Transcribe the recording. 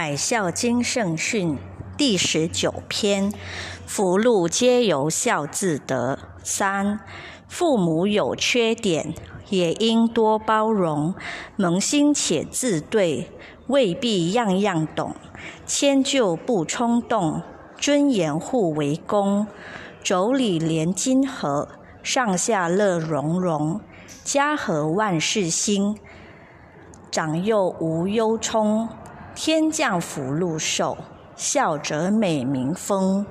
百孝经圣训第十九篇：福禄皆由孝自得。三、父母有缺点，也应多包容，萌心且自对，未必样样懂。迁就不冲动，尊严互为公，妯娌连金和，上下乐融融，家和万事兴，长幼无忧忡。天降福禄寿，孝者美名丰。